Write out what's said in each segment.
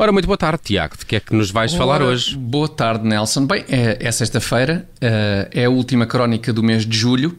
Ora, muito boa tarde, Tiago. De que é que nos vais falar hoje? Boa tarde, Nelson. Bem, é, é sexta-feira, eh, é a última crónica do mês de julho,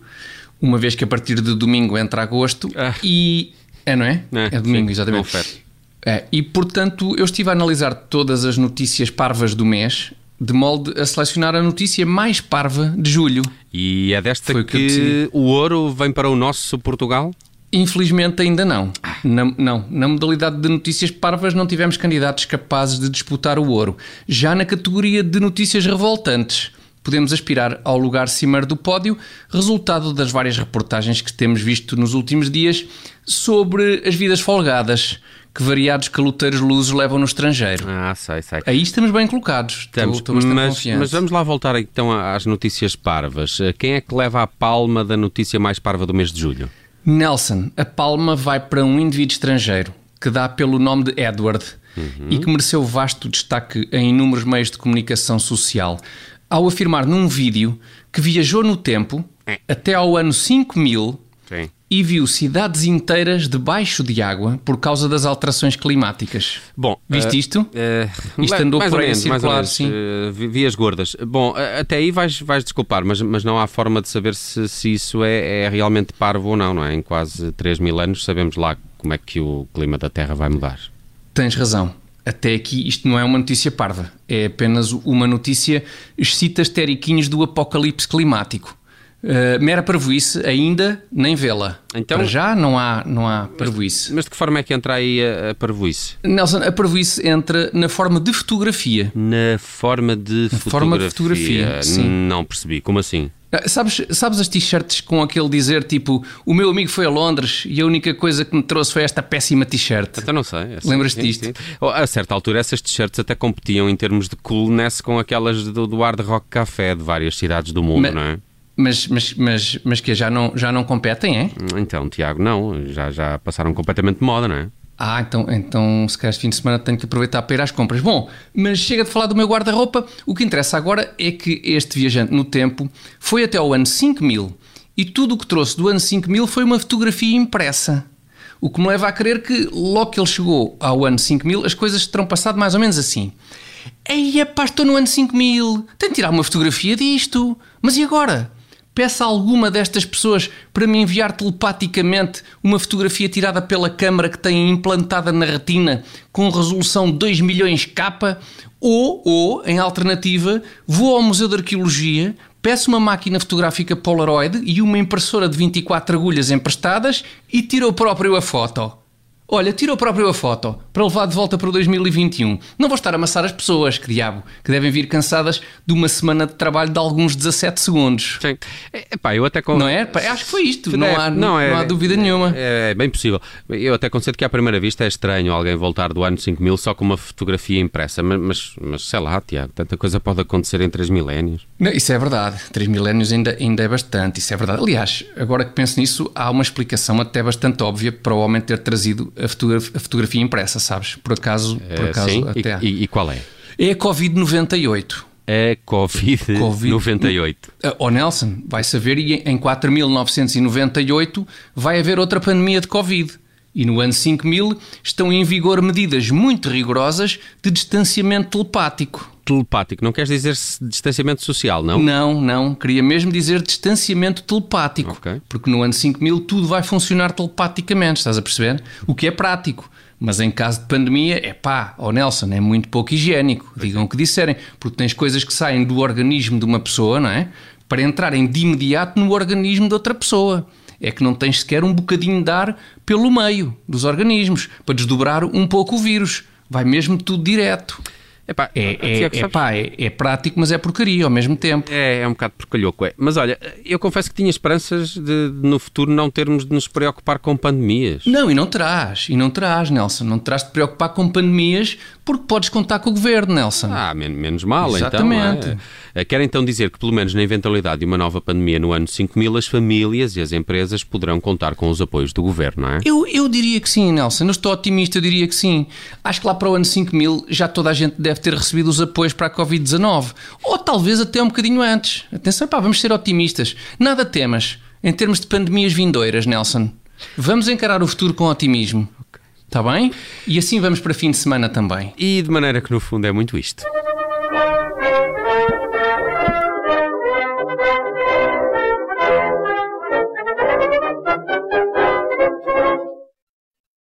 uma vez que a partir de domingo entra agosto Ah. e. É, não é? É, É, domingo, sim, exatamente. É, e portanto, eu estive a analisar todas as notícias parvas do mês, de molde a selecionar a notícia mais parva de julho. E é desta Foi que que, o ouro vem para o nosso Portugal? Infelizmente ainda não. Na, não. Na modalidade de notícias parvas não tivemos candidatos capazes de disputar o ouro. Já na categoria de notícias revoltantes, podemos aspirar ao lugar cimeiro do pódio, resultado das várias reportagens que temos visto nos últimos dias sobre as vidas folgadas que variados caloteiros lusos levam no estrangeiro. Ah, sei, sei. Aí estamos bem colocados. Estamos, estou, estou mas, confiante. mas vamos lá voltar então às notícias parvas. Eh, Quem é que leva a palma da notícia mais parva do mês de julho? Nelson, a palma vai para um indivíduo estrangeiro que dá pelo nome de Edward e que mereceu vasto destaque em inúmeros meios de comunicação social ao afirmar num vídeo que viajou no tempo até ao ano 5000 Sim. e viu cidades inteiras debaixo de água por causa das alterações climáticas. Bom, Viste eh, isto? eh, Isto andou por aí a menos, circular, sim. eh, vi- vias gordas. Bom, até aí vais, vais desculpar, mas, mas não há forma de saber se, se isso é, é realmente parvo ou não, não é? Em quase 3 mil anos sabemos lá como é que o clima da Terra vai mudar. Tens razão. Até aqui isto não é uma notícia parva, é apenas uma notícia excita esteriquinhos do apocalipse climático. Uh, mera parvoíce ainda nem vê-la. Então- Para já não há, não há parvoíce. Mas de que forma é que entra aí a, a parvoíce? Nelson, a parvoíce entra na forma de fotografia. Na forma de fotografia. forma de fotografia, sim. Não percebi. Como assim? Ah, Sabes, sabes as t-shirts com aquele dizer tipo o meu amigo foi a Londres e a única coisa que me trouxe foi esta péssima t-shirt? Até não sei. É, sim, Lembras-te disto? sim. Oh, A certa altura essas t-shirts até competiam em termos de coolness com aquelas do, do Hard Rock Café de várias cidades do mundo, Ma- não é? Mas, mas, mas, mas que já não, já não competem, é? Então, Tiago, não. Já, já passaram completamente de moda, não é? Ah, então, então se calhar este fim de semana tenho que aproveitar para ir às compras. Bom, mas chega de falar do meu guarda-roupa. O que interessa agora é que este viajante no tempo foi até ao ano 5000 e tudo o que trouxe do ano 5000 foi uma fotografia impressa. O que me leva a crer que logo que ele chegou ao ano 5000 as coisas terão passado mais ou menos assim. Ei, pá, estou no ano 5000, tenho de tirar uma fotografia disto. Mas e agora? Peça a alguma destas pessoas para me enviar telepaticamente uma fotografia tirada pela câmara que tem implantada na retina com resolução 2 milhões K ou, ou, em alternativa, vou ao Museu de Arqueologia, peço uma máquina fotográfica Polaroid e uma impressora de 24 agulhas emprestadas e tiro próprio a foto. Olha, tira o próprio a foto para levar de volta para o 2021. Não vou estar a amassar as pessoas, que diabo, que devem vir cansadas de uma semana de trabalho de alguns 17 segundos. Sim. É, epá, eu até... con- Não é? Acho que foi isto, não, É, há, não, há dúvida nenhuma. É, é bem possível. Eu até concedo que à primeira vista é estranho alguém voltar do ano 5000 só com uma fotografia impressa, mas, mas, mas sei lá, Tiago, tanta coisa pode acontecer em três milénios. Não, isso é verdade. Três milénios ainda, ainda é bastante, isso é verdade. Aliás, agora que penso nisso, há uma explicação até bastante óbvia para o homem ter trazido a, fotogra- a fotografia impressa, sabes? Por acaso, por Eh, acaso sim? até. E, e- qual é? É a Covid-98. A Covid-98. Ah, Oh Nelson, vai saber, e em 4.998 vai haver outra pandemia de Covid. E no ano 5000 estão em vigor medidas muito rigorosas de distanciamento telepático. Telepático, não queres dizer distanciamento social, não? Não, não, queria mesmo dizer distanciamento telepático. Ok. Porque no ano 5000 tudo vai funcionar telepaticamente, estás a perceber? O que é prático. Mas em caso de pandemia, é pá, ó Nelson, é muito pouco higiênico. Digam o que disserem. Porque tens coisas que saem do organismo de uma pessoa, não é? Para entrarem de imediato no organismo de outra pessoa. É que não tens sequer um bocadinho de ar pelo meio dos organismos para desdobrar um pouco o vírus. Vai mesmo tudo direto. Epá, É, é, é, pá, é, é prático, mas é porcaria ao mesmo tempo. É, é um bocado porcalhoco, é. Mas olha, eu confesso que tinha esperanças de, de no futuro não termos de nos preocupar com pandemias. Não, e não terás, e não terás, Nelson, não terás de preocupar com pandemias, porque podes contar com o governo, Nelson. Ah, men menos mal, Exatamente. então. É? Quer então dizer que, pelo menos na eventualidade de uma nova pandemia no ano 5000, as famílias e as empresas poderão contar com os apoios do governo, não é? Eu, eu diria que sim, Nelson. Eu estou otimista, eu diria que sim. Acho que lá para o ano 5000 já toda a gente deve ter recebido os apoios para a Covid-19. Ou talvez até um bocadinho antes. Atenção, pá, vamos ser otimistas. Nada temas em termos de pandemias vindouras, Nelson. Vamos encarar o futuro com otimismo. Está bem? E assim vamos para fim de semana também. E de maneira que, no fundo, é muito isto.